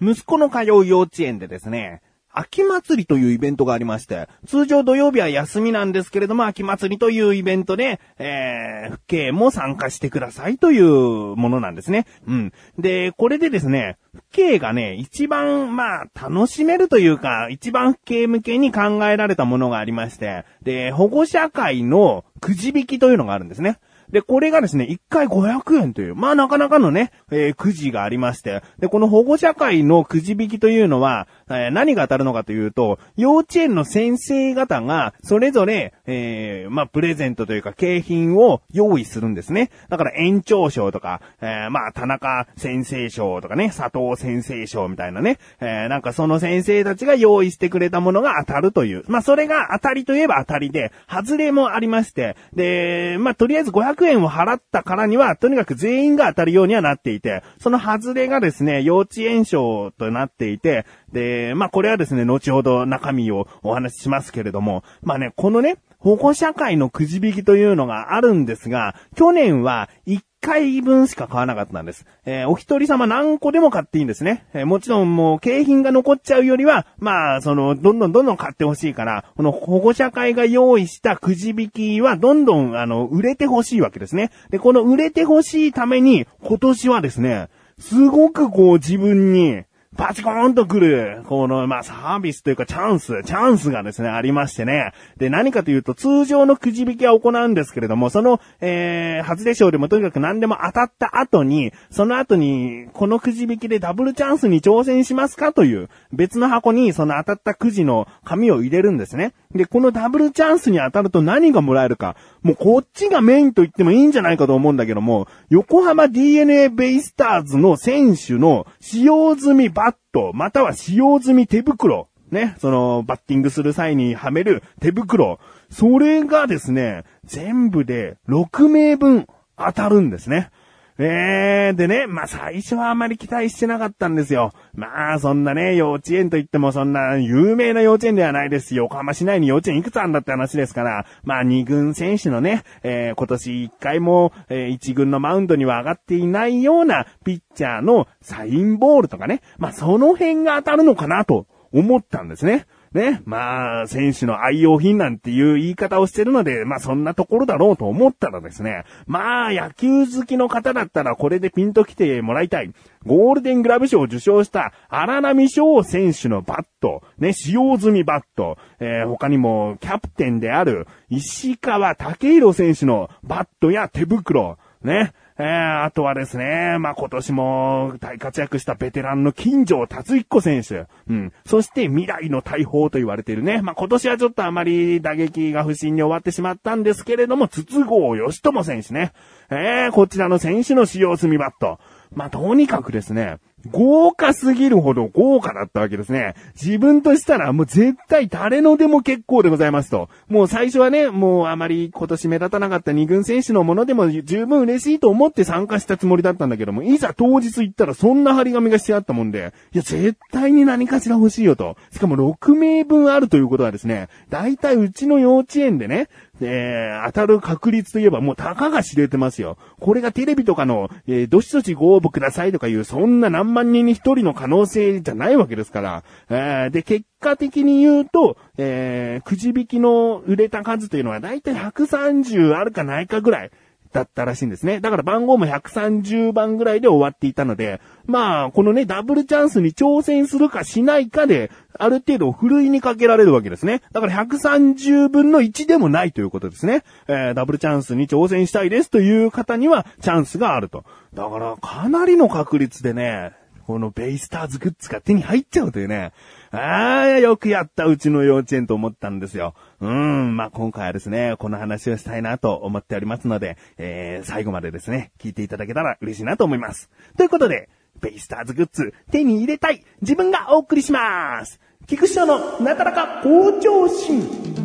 息子の通う幼稚園でですね、秋祭りというイベントがありまして、通常土曜日は休みなんですけれども、秋祭りというイベントで、えー、父兄も参加してくださいというものなんですね。うん。で、これでですね、父兄がね、一番、まあ、楽しめるというか、一番父兄向けに考えられたものがありまして、で、保護者会のくじ引きというのがあるんですね。で、これがですね、1回500円という、まあなかなかのね、えー、くじがありまして、で、この保護者会のくじ引きというのは、えー、何が当たるのかというと、幼稚園の先生方が、それぞれ、えー、まあ、プレゼントというか、景品を用意するんですね。だから延長賞とか、えー、まあ、田中先生賞とかね、佐藤先生賞みたいなね、えー、なんかその先生たちが用意してくれたものが当たるという。まあ、それが当たりといえば当たりで、外れもありまして、で、まあ、とりあえず500円を払ったからには、とにかく全員が当たるようにはなっていて、その外れがですね、幼稚園賞となっていて、で、まあこれはですね、後ほど中身をお話ししますけれども、まあね、このね、保護者会のくじ引きというのがあるんですが、去年は1回分しか買わなかったんです。えー、お一人様何個でも買っていいんですね。えー、もちろんもう景品が残っちゃうよりは、まあ、その、どんどんどんどん買ってほしいから、この保護者会が用意したくじ引きはどんどん、あの、売れてほしいわけですね。で、この売れてほしいために、今年はですね、すごくこう自分に、パチコーンと来る、この、まあ、サービスというかチャンス、チャンスがですね、ありましてね。で、何かというと、通常のくじ引きは行うんですけれども、その、えー、発令賞でもとにかく何でも当たった後に、その後に、このくじ引きでダブルチャンスに挑戦しますかという、別の箱にその当たったくじの紙を入れるんですね。で、このダブルチャンスに当たると何がもらえるか。もうこっちがメインと言ってもいいんじゃないかと思うんだけども、横浜 DNA ベイスターズの選手の使用済みバット、または使用済み手袋、ね、そのバッティングする際にはめる手袋、それがですね、全部で6名分当たるんですね。えー、でね、まあ、最初はあまり期待してなかったんですよ。まあ、そんなね、幼稚園といってもそんな有名な幼稚園ではないですし、横浜市内に幼稚園いくつあんだって話ですから、まあ、二軍選手のね、えー、今年一回も、えー、一軍のマウンドには上がっていないようなピッチャーのサインボールとかね、まあ、その辺が当たるのかなと思ったんですね。ね、まあ、選手の愛用品なんていう言い方をしてるので、まあそんなところだろうと思ったらですね、まあ野球好きの方だったらこれでピンと来てもらいたい。ゴールデングラブ賞を受賞した荒波翔選手のバット、ね、使用済みバット、えー、他にもキャプテンである石川武宏選手のバットや手袋、ね、えー、あとはですね、まあ、今年も大活躍したベテランの金城達彦選手。うん。そして未来の大砲と言われているね。まあ、今年はちょっとあまり打撃が不振に終わってしまったんですけれども、筒香義友選手ね。えー、こちらの選手の使用済みバット。まあ、とにかくですね、豪華すぎるほど豪華だったわけですね。自分としたらもう絶対誰のでも結構でございますと。もう最初はね、もうあまり今年目立たなかった二軍選手のものでも十分嬉しいと思って参加したつもりだったんだけども、いざ当日行ったらそんな張り紙がしてあったもんで、いや絶対に何かしら欲しいよと。しかも6名分あるということはですね、大体うちの幼稚園でね、えー、当たる確率といえばもうたかが知れてますよ。これがテレビとかの、えー、どしどしご応募くださいとかいう、そんな何万人に一人の可能性じゃないわけですから。えー、で、結果的に言うと、えー、くじ引きの売れた数というのはだいたい130あるかないかぐらい。だったらしいんですね。だから番号も130番ぐらいで終わっていたので、まあ、このね、ダブルチャンスに挑戦するかしないかで、ある程度、ふるいにかけられるわけですね。だから130分の1でもないということですね。えー、ダブルチャンスに挑戦したいですという方には、チャンスがあると。だから、かなりの確率でね、このベイスターズグッズが手に入っちゃうというね。ああ、よくやった、うちの幼稚園と思ったんですよ。うん、まあ、今回はですね、この話をしたいなと思っておりますので、えー、最後までですね、聞いていただけたら嬉しいなと思います。ということで、ベイスターズグッズ、手に入れたい、自分がお送りします菊師匠のなかなか向上心。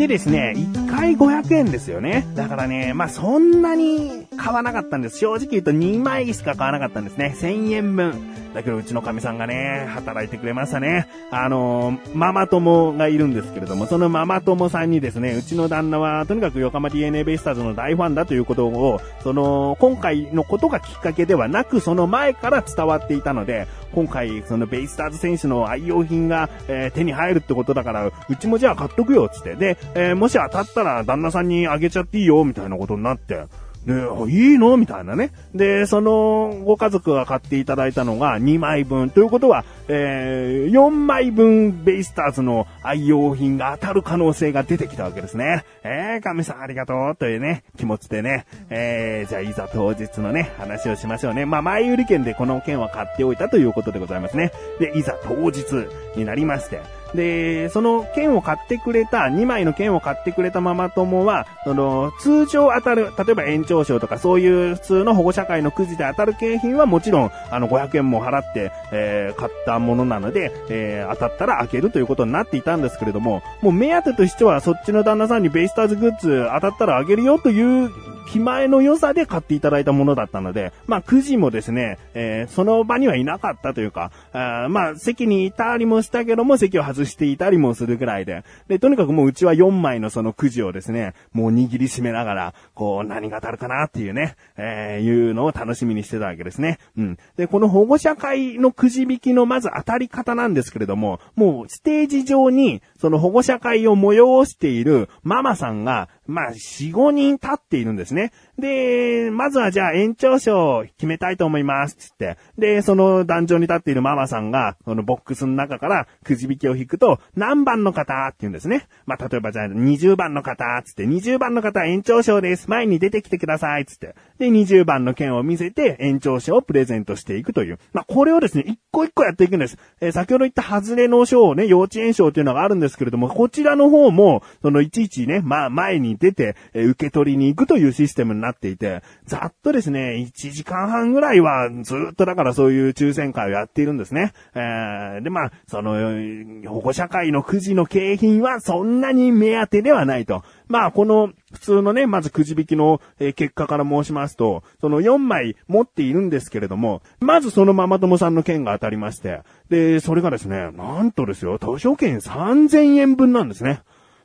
でですね、1回500円ですよね。だからね、まあ、そんなに買わなかったんです。正直言うと2枚しか買わなかったんですね。1000円分。だけどうちの神さんがね、働いてくれましたね。あのー、ママ友がいるんですけれども、そのママ友さんにですね、うちの旦那はとにかく横浜 DNA ベイスターズの大ファンだということを、その、今回のことがきっかけではなく、その前から伝わっていたので、今回、そのベイスターズ選手の愛用品が、えー、手に入るってことだから、うちもじゃあ買っとくよ、つって。で、えー、もし当たったら旦那さんにあげちゃっていいよ、みたいなことになって。で、いいの？みたいなね。で、そのご家族が買っていただいたのが2枚分。ということは、えー、4枚分ベイスターズの愛用品が当たる可能性が出てきたわけですね。えー、神さんありがとうというね、気持ちでね。えー、じゃあいざ当日のね、話をしましょうね。まあ、前売り券でこの券は買っておいたということでございますね。で、いざ当日になりまして、で、その券を買ってくれた、2枚の券を買ってくれたママ友は、その、通常当たる、例えば延長賞とかそういう普通の保護者会のくじで当たる景品はもちろん、あの、500円も払って、えー、買ったものなので、えー、当たったら開けるということになっていたんですけれども、もう目当てとしてはそっちの旦那さんにベイスターズグッズ当たったらあげるよという気前の良さで買っていただいたものだったので、まあ、くじもですね、えー、その場にはいなかったというか、あまあ、席にいたりもしたけども、席を外していたりもするぐらいで、で、とにかくもううちは4枚のそのくじをですね、もう握りしめながら、こう、何が当たるかなっていうね、えー、いうのを楽しみにしてたわけですね。うん。で、この保護者会のくじ引きのまず当たり方なんですけれども、もうステージ上に、その保護者会を催しているママさんが、まあ、4、5人立っているんですね。で、まずはじゃあ延長賞を決めたいと思います、つって。で、その壇上に立っているママさんが、そのボックスの中からくじ引きを引くと、何番の方って言うんですね。まあ、例えばじゃあ20番の方、つって、20番の方延長賞です。前に出てきてください、つって。で、20番の券を見せて延長賞をプレゼントしていくという。まあ、これをですね、一個一個やっていくんです。えー、先ほど言った外れの賞をね、幼稚園賞っていうのがあるんですけれども、こちらの方も、そのいちいちね、まあ、前に出て、えー、受け取りに行くというシステムにななっていて、ざっとですね、1時間半ぐらいはずっとだからそういう抽選会をやっているんですね。えー、で、まあ、その、保護者会のくじの景品はそんなに目当てではないと。まあ、この、普通のね、まずくじ引きの、え結果から申しますと、その4枚持っているんですけれども、まずそのママ友さんの券が当たりまして、で、それがですね、なんとですよ、図書券3000円分なんですね。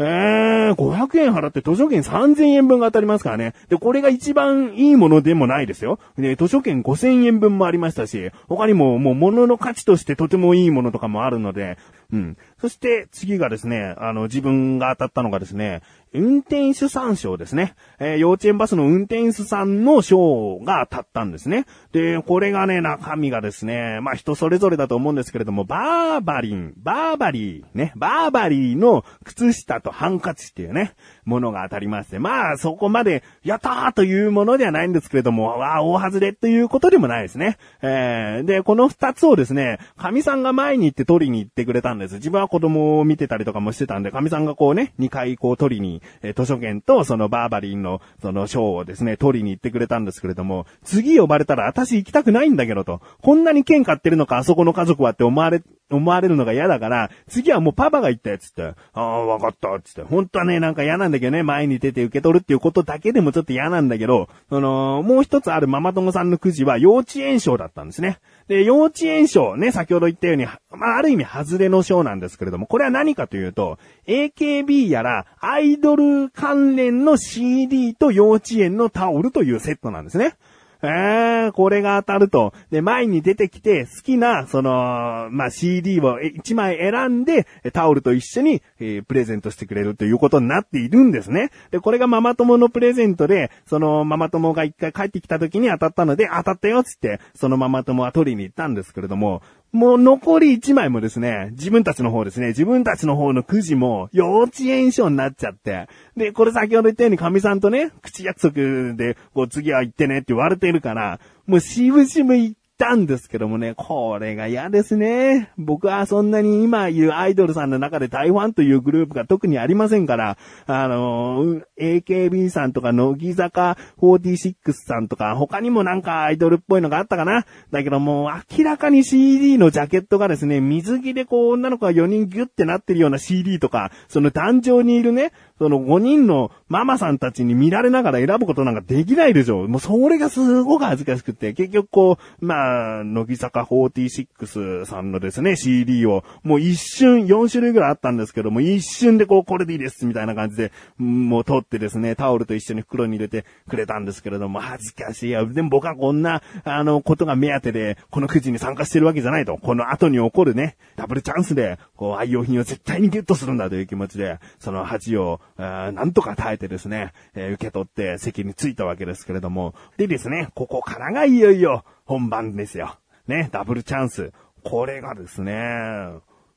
えー、500円払って図書券3000円分が当たりますからね。で、これが一番いいものでもないですよ。で、図書券5000円分もありましたし、他にももう物の価値としてとてもいいものとかもあるので、うん。そして次がですね、あの、自分が当たったのがですね、運転手さん賞ですね。えー、幼稚園バスの運転手さんの賞が当たったんですね。で、これがね、中身がですね、まあ人それぞれだと思うんですけれども、バーバリン、バーバリー、ね、バーバリーの靴下とハンカチっていうね、ものが当たりまして、まあそこまで、やったーというものではないんですけれども、わあ、大外れということでもないですね。えー、で、この二つをですね、神さんが前に行って取りに行ってくれたんです。自分は子供を見てたりとかもしてたんで、神さんがこうね、二回こう取りにえ図書券とそのバーバリンのその賞をですね、取りに行ってくれたんですけれども、次呼ばれたら私行きたくないんだけどと。こんなに券買ってるのか、あそこの家族はって思われ、思われるのが嫌だから、次はもうパパが言ったやつって、ああ、わかった、つって。本当はね、なんか嫌なんだけどね、前に出て受け取るっていうことだけでもちょっと嫌なんだけど、その、もう一つあるママ友さんのくじは幼稚園賞だったんですね。で、幼稚園賞ね、先ほど言ったように、まあ、ある意味外れの賞なんですけれども、これは何かというと、AKB やらアイドル関連の CD と幼稚園のタオルというセットなんですね。えー、これが当たると。で、前に出てきて好きな、その、まあ、CD を1枚選んで、タオルと一緒に、えー、プレゼントしてくれるということになっているんですね。で、これがママ友のプレゼントで、そのママ友が一回帰ってきた時に当たったので、当たったよっつって、そのママ友は取りに行ったんですけれども、もう残り1枚もですね、自分たちの方ですね、自分たちの方のくじも幼稚園賞になっちゃって、で、これ先ほど言ったように神さんとね、口約束で、こう次は行ってねって言われてるから、もうしぶしぶ行たんですけどもね、これが嫌ですね。僕はそんなに今いるアイドルさんの中で台湾というグループが特にありませんから、あの AKB さんとか乃木坂46さんとか、他にもなんかアイドルっぽいのがあったかな。だけどもう明らかに CD のジャケットがですね、水着でこう女の子が4人ギュってなってるような CD とか、その壇上にいるね、その5人のママさんたちに見られながら選ぶことなんかできないでしょ。もうそれがすごく恥ずかしくて、結局こう、まあ、乃木坂46さんのですね、CD を、もう一瞬、4種類ぐらいあったんですけども、一瞬でこう、これでいいです、みたいな感じで、もう取ってですね、タオルと一緒に袋に入れてくれたんですけれども、恥ずかしいや。でも僕はこんな、あの、ことが目当てで、このくじに参加してるわけじゃないと。この後に起こるね、ダブルチャンスで、こう、愛用品を絶対にゲットするんだという気持ちで、その恥を、なんとか耐えてですね、えー、受け取って席に着いたわけですけれども、でですね、ここからがいよいよ本番ですよ。ね、ダブルチャンス。これがですね、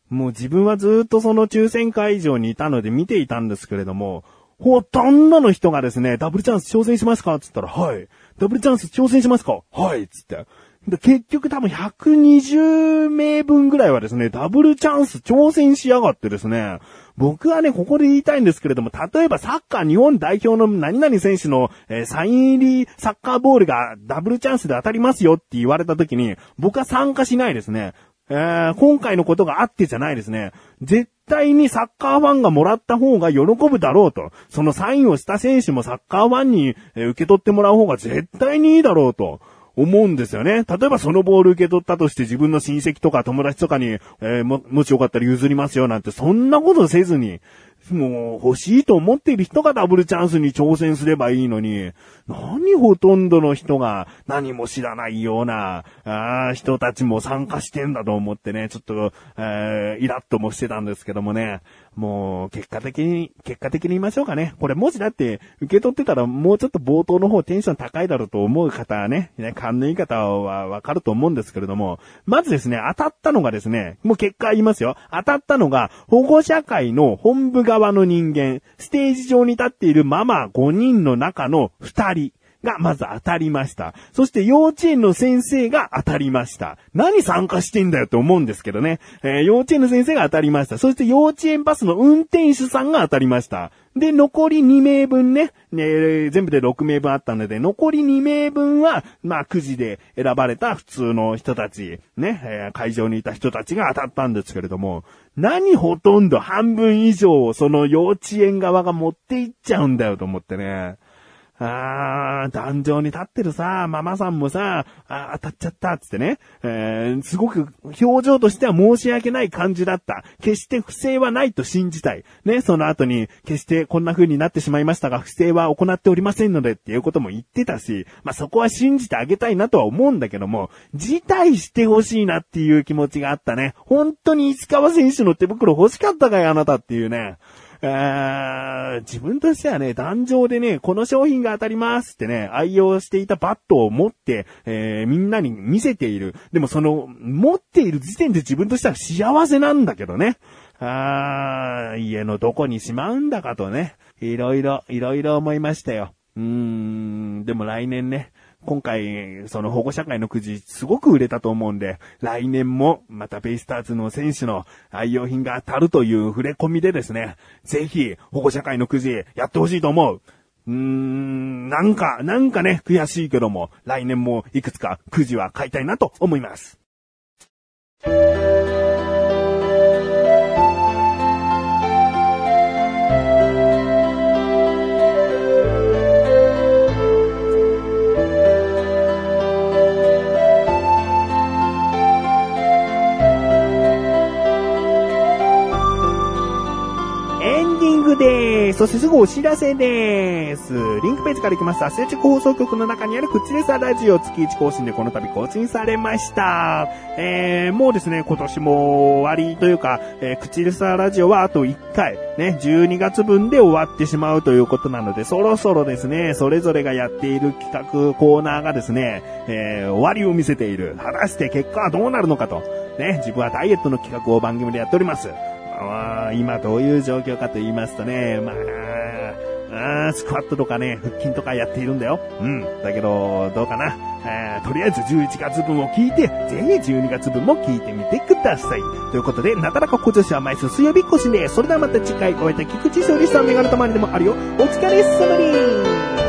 もう自分はずっとその抽選会場にいたので見ていたんですけれども、ほとんどの人がですね、ダブルチャンス挑戦しますかつったら、はい。ダブルチャンス挑戦しますか？はい。つって。で結局多分120名分ぐらいはですね、ダブルチャンス挑戦しやがってですね、僕はね、ここで言いたいんですけれども、例えばサッカー日本代表の何々選手の、えー、サイン入りサッカーボールがダブルチャンスで当たりますよって言われた時に、僕は参加しないですね。えー、今回のことがあってじゃないですね。絶対にサッカーファンがもらった方が喜ぶだろうと。そのサインをした選手もサッカーファンに、受け取ってもらう方が絶対にいいだろうと。思うんですよね。例えばそのボール受け取ったとして自分の親戚とか友達とかに、えー、も、もしよかったら譲りますよなんてそんなことせずに、もう欲しいと思っている人がダブルチャンスに挑戦すればいいのに、何ほとんどの人が何も知らないような、ああ人たちも参加してんだと思ってね、ちょっと、えー、イラッともしてたんですけどもね、もう結果的に、結果的に言いましょうかね。これもしだって受け取ってたらもうちょっと冒頭の方テンション高いだろうと思う方はね、ね、勘のいい方はわかると思うんですけれども、まずですね、当たったのがですね、もう結果言いますよ。当たったのが保護者会の本部側の人間、ステージ上に立っているママ5人の中の2人。がまず当たりました。そして幼稚園の先生が当たりました。何参加してんだよって思うんですけどね。えー、幼稚園の先生が当たりました。そして幼稚園バスの運転手さんが当たりました。で、残り2名分ね、ね全部で6名分あったので、残り2名分は、まあ、くじで選ばれた普通の人たち、ね、えー、会場にいた人たちが当たったんですけれども、何ほとんど半分以上をその幼稚園側が持っていっちゃうんだよと思ってね。あー、壇上に立ってるさ、ママさんもさ、あ当たっちゃったっつってね、えー、すごく表情としては申し訳ない感じだった。決して不正はないと信じたい。ね、その後に、決してこんな風になってしまいましたが、不正は行っておりませんのでっていうことも言ってたし、まあ、そこは信じてあげたいなとは思うんだけども、辞退してほしいなっていう気持ちがあったね。本当に石川選手の手袋欲しかったかいあなたっていうね。自分としてはね、壇上でね、この商品が当たりますってね、愛用していたバットを持って、えー、みんなに見せている。でもその、持っている時点で自分としては幸せなんだけどね。あー、家のどこにしまうんだかとね、いろいろ、いろいろ思いましたよ。うーん、でも来年ね、今回、その保護者会のくじ、すごく売れたと思うんで、来年も、またベイスターズの選手の愛用品が当たるという触れ込みでですね、ぜひ、保護者会のくじ、やってほしいと思う。うーん、なんか、なんかね、悔しいけども、来年もいくつかくじは買いたいなと思います。です。そしてすぐお知らせです。リンクページから行きます、アスレチック放送局の中にあるクチレサラジオ月1更新でこの度更新されました。えー、もうですね、今年も終わりというか、えー、クチレサラジオはあと1回、ね、12月分で終わってしまうということなので、そろそろですね、それぞれがやっている企画、コーナーがですね、えー、終わりを見せている。果たして結果はどうなるのかと。ね、自分はダイエットの企画を番組でやっております。あ今どういう状況かと言いますとね、まあ、あスクワットとかね、腹筋とかやっているんだよ。うん。だけど、どうかな。あとりあえず11月分を聞いて、ぜひ12月分も聞いてみてください。ということで、なだらか小女子は毎週水曜日越しで、それではまた次回お会いいた菊池勝利さんメガネたまりでもあるよ。お疲れ様に